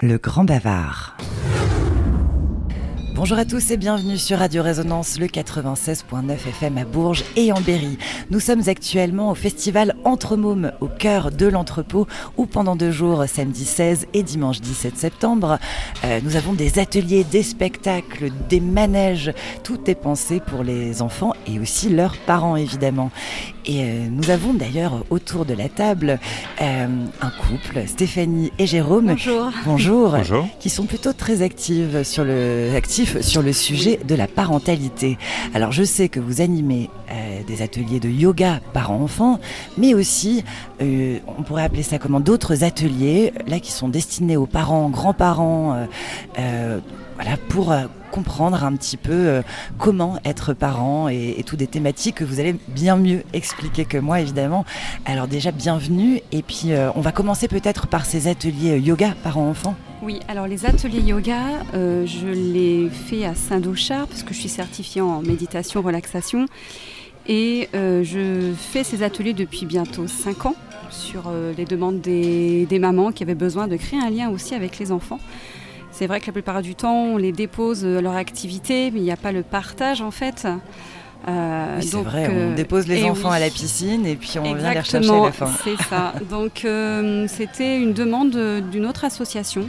Le Grand Bavard. Bonjour à tous et bienvenue sur Radio Résonance, le 96.9 FM à Bourges et en Berry. Nous sommes actuellement au festival Entre Mômes, au cœur de l'entrepôt, où pendant deux jours, samedi 16 et dimanche 17 septembre, euh, nous avons des ateliers, des spectacles, des manèges. Tout est pensé pour les enfants et aussi leurs parents évidemment. Et euh, nous avons d'ailleurs autour de la table euh, un couple, Stéphanie et Jérôme. Bonjour. Bonjour. Bonjour. Qui sont plutôt très actives sur le, actifs sur le sujet de la parentalité. Alors je sais que vous animez euh, des ateliers de yoga parents-enfants, mais aussi, euh, on pourrait appeler ça comment, d'autres ateliers, là qui sont destinés aux parents, grands-parents, euh, euh, voilà, pour euh, comprendre un petit peu euh, comment être parent et, et toutes des thématiques que vous allez bien mieux expliquer que moi évidemment. Alors déjà bienvenue et puis euh, on va commencer peut-être par ces ateliers yoga parents-enfants. Oui, alors les ateliers yoga, je les fais à Saint-Dochard parce que je suis certifiée en méditation, relaxation. Et je fais ces ateliers depuis bientôt 5 ans sur les demandes des, des mamans qui avaient besoin de créer un lien aussi avec les enfants. C'est vrai que la plupart du temps, on les dépose à leur activité, mais il n'y a pas le partage en fait. Euh, Oui, c'est vrai, euh, on dépose les eh enfants oui. à la piscine et puis on vient les rechercher à Exactement, la fin. c'est ça. Donc euh, c'était une demande euh, d'une autre association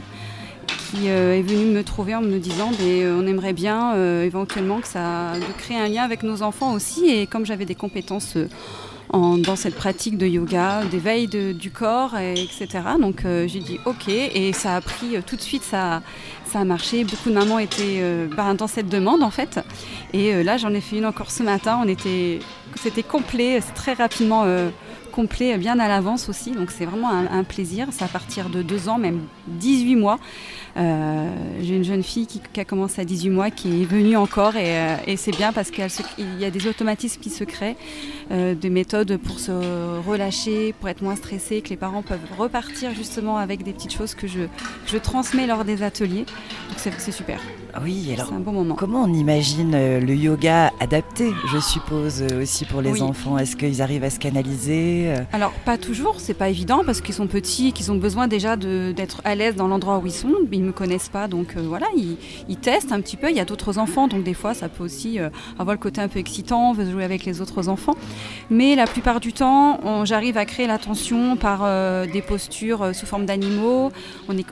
qui euh, est venue me trouver en me disant euh, on aimerait bien euh, éventuellement que ça, de créer un lien avec nos enfants aussi et comme j'avais des compétences euh, en- dans cette pratique de yoga, d'éveil du corps, et etc. Donc euh, j'ai dit ok et ça a pris euh, tout de suite, ça, ça a marché. Beaucoup de mamans étaient euh, bah, dans cette demande en fait. Et là j'en ai fait une encore ce matin. On était, c'était complet, très rapidement complet, bien à l'avance aussi. Donc c'est vraiment un, plaisir. C'est à partir de deux ans, même 18 mois. Euh, J'ai une jeune fille qui, a commencé à 18 mois qui est venue encore et, euh, c'est bien parce qu'il y a des automatismes qui se créent, euh, des méthodes pour se relâcher, pour être moins stressé, que les parents peuvent repartir justement avec des petites choses que je, que je transmets lors des ateliers. Donc c'est super, Oui, alors c'est un bon moment. comment on imagine euh, le yoga adapté, je suppose, euh, aussi pour les Oui. enfants? Est-ce qu'ils arrivent à se canaliser euh, Alors pas toujours, c'est pas évident parce qu'ils sont petits, qu'ils ont besoin déjà d'être à l'aise dans l'endroit où ils sont. Ils me connaissent pas, donc euh, voilà, ils, ils testent un petit peu. Il y a d'autres enfants, donc des fois ça peut aussi euh, avoir le côté un peu excitant, on veut jouer avec les autres enfants. Mais la plupart du temps, j'arrive à créer l'attention par euh, des postures sous forme d'animaux.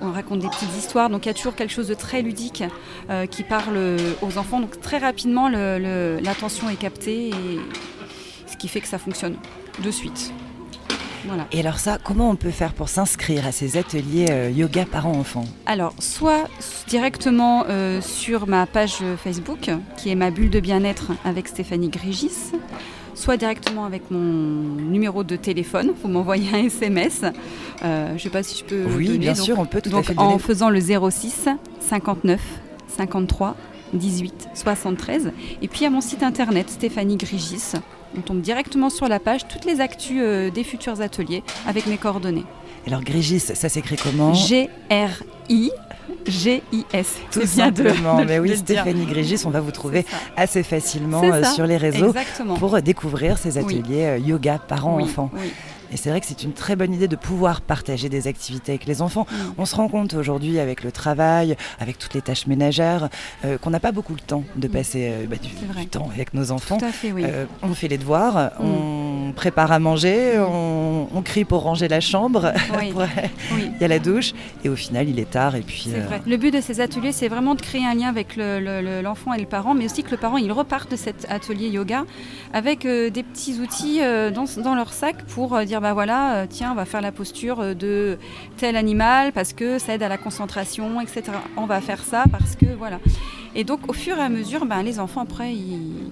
On raconte des petites histoires, donc il y a toujours quelque chose de très ludique euh, qui parle aux enfants. Donc très rapidement, l'attention est captée, et ce qui fait que ça fonctionne de suite. Voilà. Et alors ça, comment on peut faire pour s'inscrire à ces ateliers euh, yoga parents-enfants? Alors, soit directement euh, sur ma page Facebook, qui est ma bulle de bien-être avec Stéphanie Grégis, soit directement avec mon numéro de téléphone. Vous m'envoyez un SMS. Euh, je ne sais pas si je peux Oui, donner. bien donc- sûr, on peut tout à donc fait le en donner. faisant le 06 59 53 18 73. Et puis à mon site internet Stéphanie Grigis, on tombe directement sur la page toutes les actus euh, des futurs ateliers avec mes coordonnées. Alors Grégis, ça s'écrit comment? G-R-I. G-I-S. Tout de- simplement. de- Mais oui, dire. Stéphanie Grégis, on va vous trouver assez facilement euh, sur les réseaux Exactement. pour euh, découvrir ces ateliers yoga parents-enfants. Oui, oui. Et c'est vrai que c'est une très bonne idée de pouvoir partager des activités avec les enfants. Mm. On se rend compte aujourd'hui avec le travail, avec toutes les tâches ménagères, euh, qu'on n'a pas beaucoup le temps de Mm. passer euh, bah, du, temps avec nos enfants. Tout à fait, oui. Mm. Euh, on fait les devoirs, on prépare à manger, on, on crie pour ranger la chambre, Oui. pour- oui. il y a la douche, et au final il est tard. Et puis, euh, vrai. Le but de ces ateliers, c'est vraiment de créer un lien avec le- le- le- l'enfant et le parent, mais aussi que le parent il reparte de cet atelier yoga avec euh, des petits outils euh, dans, dans leur sac pour dire bah voilà, tiens, on va faire la posture de tel animal parce que ça aide à la concentration, etc. On va faire ça parce que voilà. Et donc au fur et à mesure, ben, les enfants après ils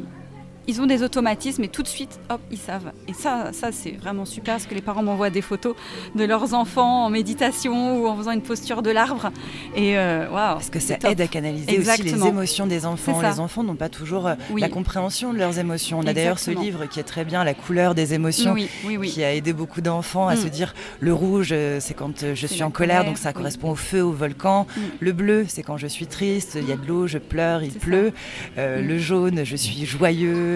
ils ont des automatismes et tout de suite, hop, ils savent. Et ça, ça c'est vraiment super parce que les parents m'envoient des photos de leurs enfants en méditation ou en faisant une posture de l'arbre. Et euh, waouh, Parce que ça top. aide à canaliser aussi Exactement. les émotions des enfants. Les enfants n'ont pas toujours euh, Oui. la compréhension de leurs émotions. On a d'ailleurs ce livre qui est très bien, La couleur des émotions, Oui, oui, oui. qui a aidé beaucoup d'enfants à Mm. se dire le rouge, euh, c'est quand je suis en colère, colère, donc ça correspond au feu, au volcan. Mm. Le bleu, c'est quand je suis triste, il y a de l'eau, je pleure, il pleut. Euh, Mm. Le jaune, je suis joyeux,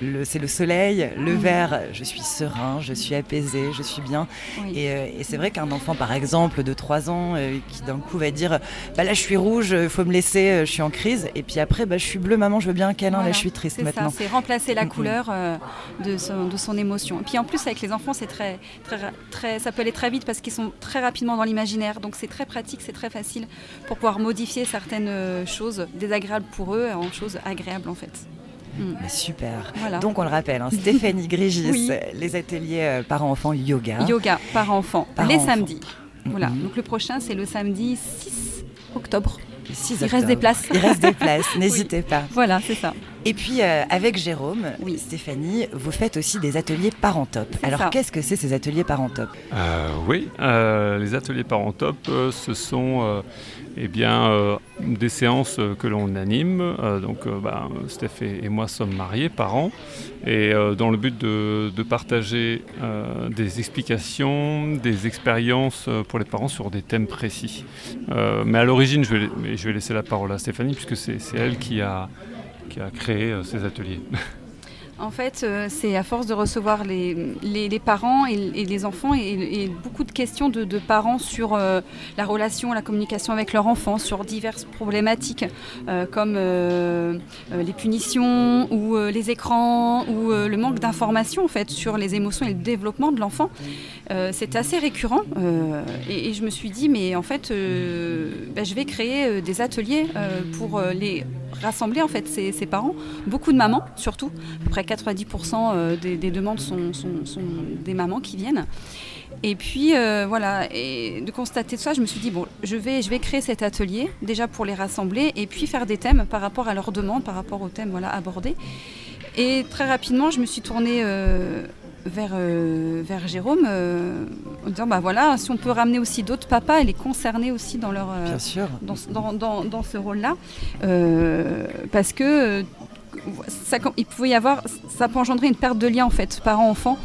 bleu, c'est le soleil. Le vert, je suis serein, je suis apaisé, je suis bien. Oui. Et, euh, et c'est vrai qu'un enfant, par exemple, de 3 ans, euh, qui d'un coup va dire bah Là, je suis rouge, il faut me laisser, euh, je suis en crise. Et puis après, bah, je suis bleu, maman, je veux bien un câlin, là, je suis triste maintenant. c'est remplacer la couleur euh, de, son, de son émotion. Et puis en plus, avec les enfants, c'est très, très, très, ça peut aller très vite parce qu'ils sont très rapidement dans l'imaginaire. Donc c'est très pratique, c'est très facile pour pouvoir modifier certaines euh, choses désagréables pour eux en choses agréables en fait. Mm. Mais super. Voilà. Donc on le rappelle, hein, Stéphanie Grigis, Oui. les ateliers euh, parents-enfants yoga. Yoga par enfant, Par les samedis. Voilà. Mhm. Donc le prochain, c'est le samedi 6 octobre. Le 6 Il reste des places. Il reste des places, n'hésitez pas. Voilà, c'est ça. Et puis euh, avec Jérôme, Oui. Stéphanie, vous faites aussi des ateliers parents top. Alors qu'est-ce que c'est ces ateliers parents top Euh, oui, euh, les ateliers parents top, euh, ce sont euh, eh bien, euh, des séances que l'on anime. Euh, donc, euh, bah, Steph et, et moi sommes mariés, parents, et euh, dans le but de, de partager euh, des explications, des expériences pour les parents sur des thèmes précis. Euh, mais à l'origine, je, je vais laisser la parole à Stéphanie, puisque c'est elle qui a, qui a créé euh, ces ateliers. En fait, euh, c'est à force de recevoir les, parents et, les enfants et, beaucoup de questions de, parents sur euh, la relation, la communication avec leur enfant, sur diverses problématiques comme les punitions ou les écrans ou le manque d'informations en fait sur les émotions et le développement de l'enfant. C'est assez récurrent et, je me suis dit mais en fait ben, je vais créer des ateliers pour les rassembler en fait ces parents, beaucoup de mamans surtout à peu près 90% euh, des, des demandes sont des mamans qui viennent. Et puis euh, voilà, et de constater ça, je me suis dit bon, je vais, je vais créer cet atelier déjà pour les rassembler et puis faire des thèmes par rapport à leurs demandes, par rapport aux thèmes voilà abordés. Et très rapidement, je me suis tournée euh, vers, euh, vers Jérôme euh, en disant bah voilà, si on peut ramener aussi d'autres papas et les concerner aussi dans leur euh, Bien sûr. dans, ce- dans, dans- dans ce rôle-là, parce que ça, il pouvait y avoir, ça peut engendrer une perte de lien en fait, parent-enfant,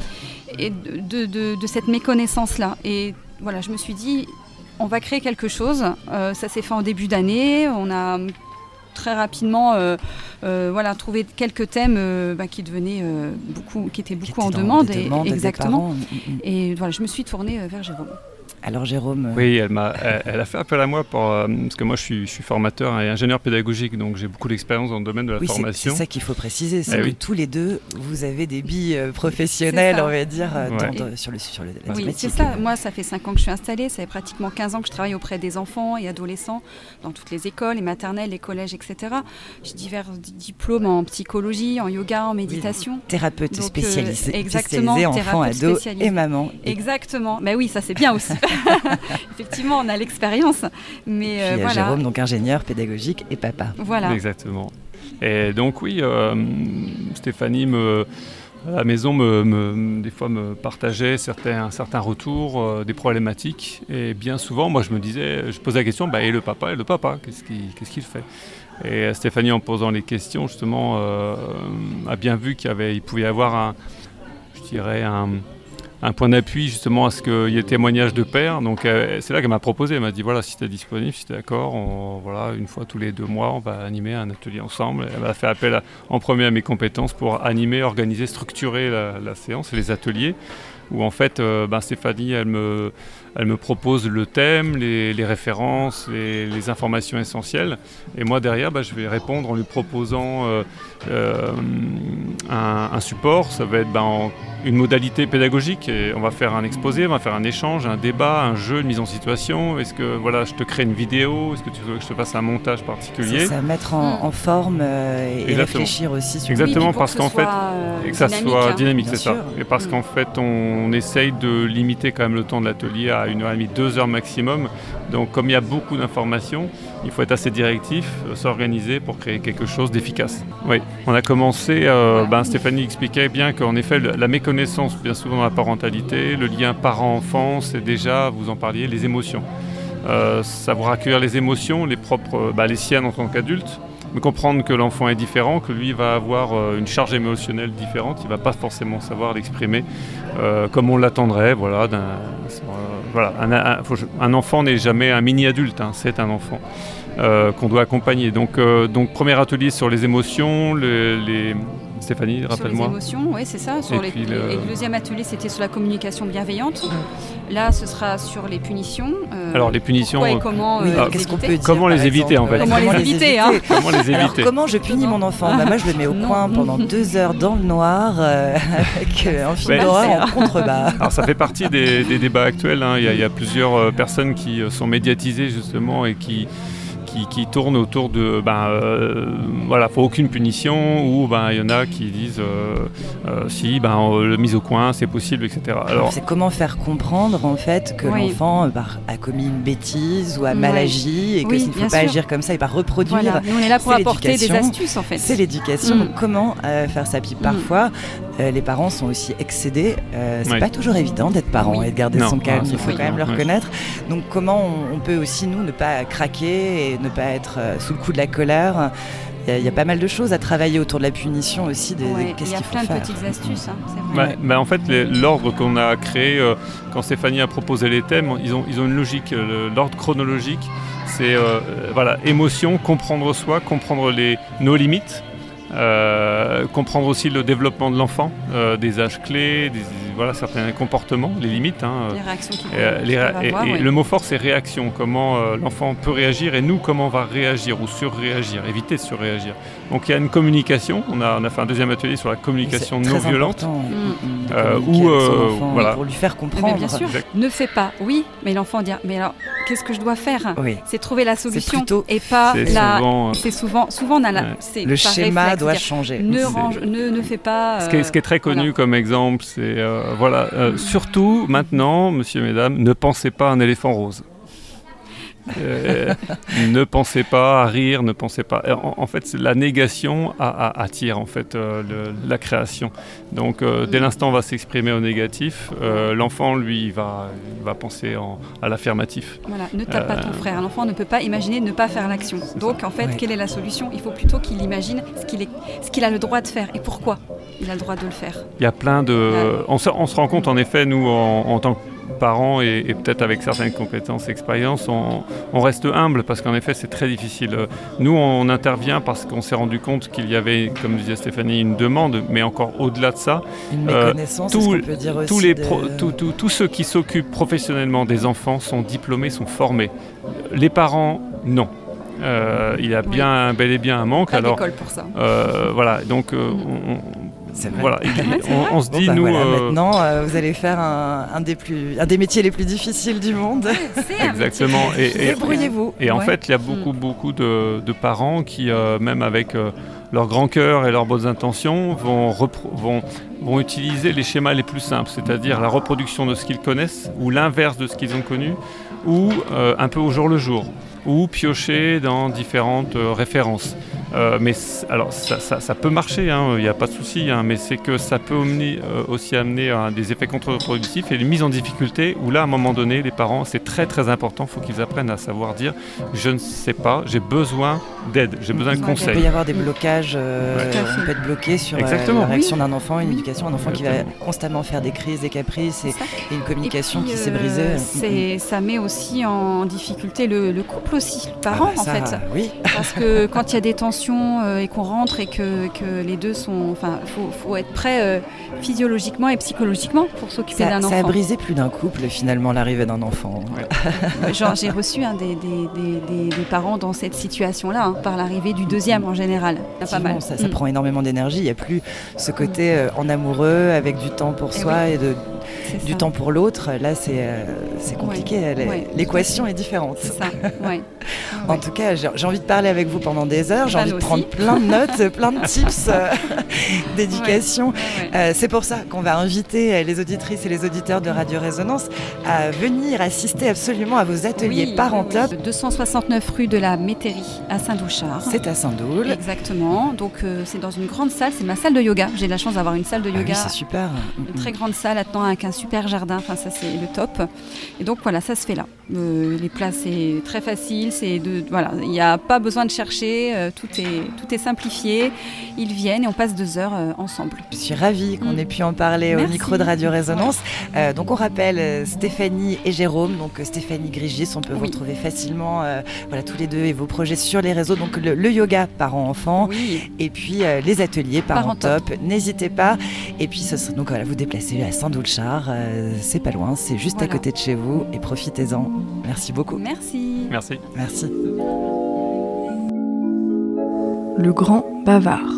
et de, de- de- de cette méconnaissance-là. Et voilà, je me suis dit, on va créer quelque chose. Euh, ça s'est fait en début d'année. On a très rapidement euh, euh, voilà, trouvé quelques thèmes euh, bah, qui devenaient beaucoup, qui étaient beaucoup en étaient demande. et- exactement. parents. Mm, mm. Et voilà, je me suis tournée vers Jérôme. Alors Jérôme, euh, Oui, elle, m'a, elle, a fait appel à moi pour, euh, parce que moi je suis, je suis formateur et ingénieur pédagogique, donc j'ai beaucoup d'expérience dans le domaine de la oui, c'est- c'est formation. ça qu'il faut préciser, c'est Eh que oui. tous les deux, vous avez des billes euh, professionnelles, on va dire, Ouais. dans- dans- sur, le, sur le, la Oui, c'est ça. Moi, ça fait 5 ans que je suis installée. Ça fait pratiquement 15 ans que je travaille auprès des enfants et adolescents dans toutes les écoles, les maternelles, les collèges, etc. J'ai divers di- diplômes en psychologie, en yoga, en méditation. Thérapeute Donc, euh, exactement, spécialisé enfants, thérapeute ados et maman. Exactement. Mais oui, ça c'est bien aussi. Effectivement, on a l'expérience. Mais puis euh, voilà. Jérôme, donc ingénieur pédagogique et papa. Voilà. Exactement. Et donc oui, euh, Stéphanie me, à la maison me, me- des fois me partageait certains, certains retours, euh, des problématiques. Et bien souvent, moi je me disais, je posais la question, bah, et le papa, et le papa, qu'est-ce qu'il qu'est-ce qu'il fait? Et Stéphanie, en posant les questions, justement, euh, a bien vu qu'il y avait, il pouvait y avoir un, je dirais, un, un point d'appui justement à ce qu'il y ait témoignage de père. Donc c'est là qu'elle m'a proposé, elle m'a dit voilà si tu es disponible, si tu es d'accord, une fois tous les deux mois on va animer un atelier ensemble. Elle m'a fait appel en premier à mes compétences pour animer, organiser, structurer la, la séance et les ateliers. Où en fait euh, ben, Stéphanie elle me, elle me propose le thème, les, les références, les, les informations essentielles. Et moi derrière ben, je vais répondre en lui proposant euh, euh, un, un support. Ça va être ben, en- une modalité pédagogique et on va faire un exposé, on va faire un échange, un débat, un jeu, une mise en situation. Est-ce que voilà, je te crée une vidéo? Est-ce que tu veux que je te fasse un montage particulier? C'est ça, mettre en, Mm. en forme euh, et Exactement. réfléchir aussi sur Exactement, Oui, parce que ce qu'en fait, euh, et que ça soit hein. dynamique, c'est ça. Et parce Mm. qu'en fait, on, essaye de limiter quand même le temps de l'atelier à une heure et demie, deux heures maximum. Donc, comme il y a beaucoup d'informations, il faut être assez directif, euh, s'organiser pour créer quelque chose d'efficace. Oui, on a commencé. euh, ben, Stéphanie expliquait bien qu'en effet, la méconnaissance, bien souvent dans la parentalité, le lien parent-enfant, c'est déjà, vous en parliez, les émotions. Euh, savoir accueillir les émotions, les propres, euh, bah, les siennes en tant qu'adulte, comprendre que l'enfant est différent, que lui va avoir euh, une charge émotionnelle différente, il va pas forcément savoir l'exprimer euh, comme on l'attendrait. Voilà, euh, voilà, un, enfant n'est jamais un mini-adulte, hein, c'est un enfant qu'on doit accompagner. Donc, donc premier atelier sur les émotions, le- les Stéphanie, rappelle-moi. Sur les émotions, oui, c'est ça. Sur Et les- puis le- et le deuxième atelier, c'était sur la communication bienveillante. Là, ce sera sur les punitions. euh, Alors, les punitions, pourquoi et euh, comment Oui, euh, les qu'est-ce qu'on éviter. peut dire Comment les éviter, en fait Comment les éviter, hein Comment les Alors, éviter comment je punis mon enfant bah, Moi, je le mets au Non. coin pendant deux heures dans le noir euh, avec un film Ouais. d'horreur en contrebas. Alors ça fait partie des, des débats actuels. hein. Il, y a, il y a plusieurs personnes qui sont médiatisées justement et qui, qui, qui tournent autour de ben euh, voilà, faut aucune punition ou ben il y en a qui disent euh, euh, si ben euh, le mise au coin c'est possible etc. Alors C'est comment faire comprendre en fait que Oui. l'enfant bah, a commis une bêtise ou a mal agi et Oui, qu'il ne faut pas sûr. agir comme ça et pas reproduire. Voilà, nous on est là pour c'est apporter des l'éducation. astuces en fait. C'est l'éducation. Mm. Comment euh, faire ça Puis parfois, euh, les parents sont aussi excédés. Euh, c'est Oui. pas toujours évident d'être parent Oui. et de garder Non, son calme. ah, Il faut quand même le oui. reconnaître. Donc, comment on, on peut aussi nous ne pas craquer et ne pas être euh, sous le coup de la colère il y, a, il y a pas mal de choses à travailler autour de la punition aussi. Des, Ouais, Il qu'est-ce y a qu'il faut plein de faire petites astuces, hein, c'est vrai. bah, bah, en fait les- l'ordre qu'on a créé euh, quand Stéphanie a proposé les thèmes, ils ont, ils ont une logique. euh, le- L'ordre chronologique, c'est euh, voilà émotion, comprendre soi, comprendre les, nos limites. Euh, comprendre aussi le développement de l'enfant, euh, des âges clés, des, voilà, certains comportements, les limites. hein, Les réactions qu'il euh, et- avoir, et ouais. le mot fort, c'est réaction. Comment euh, l'enfant peut réagir et nous, comment on va réagir ou surréagir, éviter de surréagir. Donc il y a une communication. On a, on a fait un deuxième atelier sur la communication non très violente. Mm. mm, Euh, euh, enfant voilà. pour lui faire Mais comprendre. bien sûr, Exact. ne fais pas, oui, mais l'enfant dire, mais alors, qu'est-ce que je dois faire Oui. C'est trouver la solution plutôt- et pas la. souvent, euh, C'est souvent, souvent on a la. Ouais. Le schéma réflexe, doit changer. Ne, range, ne, ne fais pas. Ce qui, est, ce qui est très euh, connu voilà. comme exemple, c'est euh, voilà. euh, surtout maintenant, monsieur, mesdames, ne pensez pas à un éléphant rose. Euh, ne pensez pas à rire, ne pensez pas. En, en fait, c'est la négation a- a- attire en fait euh, le- la création. Donc, euh, dès Mm. l'instant où on va s'exprimer au négatif, euh, l'enfant lui il va, il va penser en- à l'affirmatif. Voilà, ne tape pas ton frère. L'enfant ne peut pas imaginer ne pas faire l'action. Donc en fait, Ouais. quelle est la solution? Il faut plutôt qu'il imagine ce qu'il est, ce qu'il a le droit de faire et pourquoi? Il a le droit de le faire. Il y a plein de. Ouais. On se, on se rend compte en effet, nous, en, en tant que parents et, et peut-être avec certaines compétences, expériences, on, on reste humble parce qu'en effet, c'est très difficile. Nous, on intervient parce qu'on s'est rendu compte qu'il y avait, comme disait Stéphanie, une demande, mais encore au-delà de ça, Une Euh, méconnaissance, tout- est-ce qu'on peut dire aussi tous, les de- pro- tous- tous- tous ceux qui s'occupent professionnellement des enfants sont diplômés, sont formés. Les parents, non. Euh, il y a Oui. bien, bel et bien un manque. Pas Alors, d'école pour ça. euh, voilà, donc euh, Mm. on, C'est vrai. voilà, il- Ouais, c'est on, on se Bon, dit, bah nous. voilà, euh, maintenant, euh, vous allez faire un, un des plus, un des métiers les plus difficiles du monde. Exactement. Et, et- Débrouillez-vous. Et en Ouais. fait, il y a beaucoup, beaucoup de, de parents qui, euh, même avec euh, leur grand cœur et leurs bonnes intentions, vont, repro- vont, vont utiliser les schémas les plus simples, c'est-à-dire la reproduction de ce qu'ils connaissent ou l'inverse de ce qu'ils ont connu, ou euh, un peu au jour le jour, ou piocher dans différentes euh, références. Euh, mais alors ça, ça- ça peut marcher, hein, il n'y a pas de souci, hein, mais c'est que ça peut amener, euh, aussi amener à des effets contre-productifs et des mises en difficulté où là, à un moment donné, les parents, c'est très très important, il faut qu'ils apprennent à savoir dire je ne sais pas, j'ai besoin d'aide, j'ai besoin de d'aide. Il peut y conseils. avoir des blocages, euh, Ouais. On peut être bloqué sur euh, Exactement. la réaction Oui. d'un enfant, une éducation, un enfant qui va constamment faire des crises, des caprices et, une communication Et puis, qui s'est brisée. ça met aussi en difficulté le, le couple aussi, le Ah parent bah en fait. Oui, Parce que quand il y a des tensions euh, et qu'on rentre et que, que les deux sont. Enfin, il faut, faut être prêt euh, physiologiquement et psychologiquement pour s'occuper d'un ça a enfant. brisé plus d'un couple finalement l'arrivée d'un enfant. Ouais. Genre, j'ai reçu hein, des, des- des- des- des parents dans cette situation-là, hein, par l'arrivée du deuxième en général. Il y a pas Effectivement, mal. Ça, ça Mm. prend énormément d'énergie. Il n'y a plus ce côté euh, en amoureux avec du temps pour Eh soi et de, du temps pour l'autre. Là, c'est euh, c'est compliqué. Est- ouais, L'équation est différente. C'est ça, ouais. En tout cas, j'ai envie de parler avec vous pendant des heures. J'ai Bah, envie de prendre plein de notes, plein de tips euh, d'éducation. Euh, c'est pour ça qu'on va inviter euh, les auditrices et les auditeurs de Radio Résonance à venir assister absolument à vos ateliers Oui, oui. 269 rue de la Métairie à Saint-Douchard. C'est à Saint-Doul. Exactement. Donc euh, c'est dans une grande salle. C'est ma salle de yoga. J'ai la chance d'avoir une salle de Ah yoga. c'est super. une très grande salle attenant à avec un super jardin. Enfin, ça c'est le top. Et donc voilà, ça se fait là. les places c'est très facile. C'est de voilà, il n'y a pas besoin de chercher. tout est tout est simplifié. Ils viennent et on passe deux heures ensemble. Je suis ravie qu'on mm. ait pu en parler au micro de Radio Résonance. donc on rappelle Stéphanie et Jérôme. Donc Stéphanie Grigis, on peut vous retrouver facilement. voilà tous les deux et vos projets sur les réseaux. Donc le, yoga parents-enfants et puis les ateliers parents top. N'hésitez pas. Et puis donc voilà, vous déplacez à Saint-Doulchard, euh, c'est pas loin, c'est juste à côté de chez vous et profitez-en. Merci beaucoup. Merci. Merci. Merci. Le grand bavard.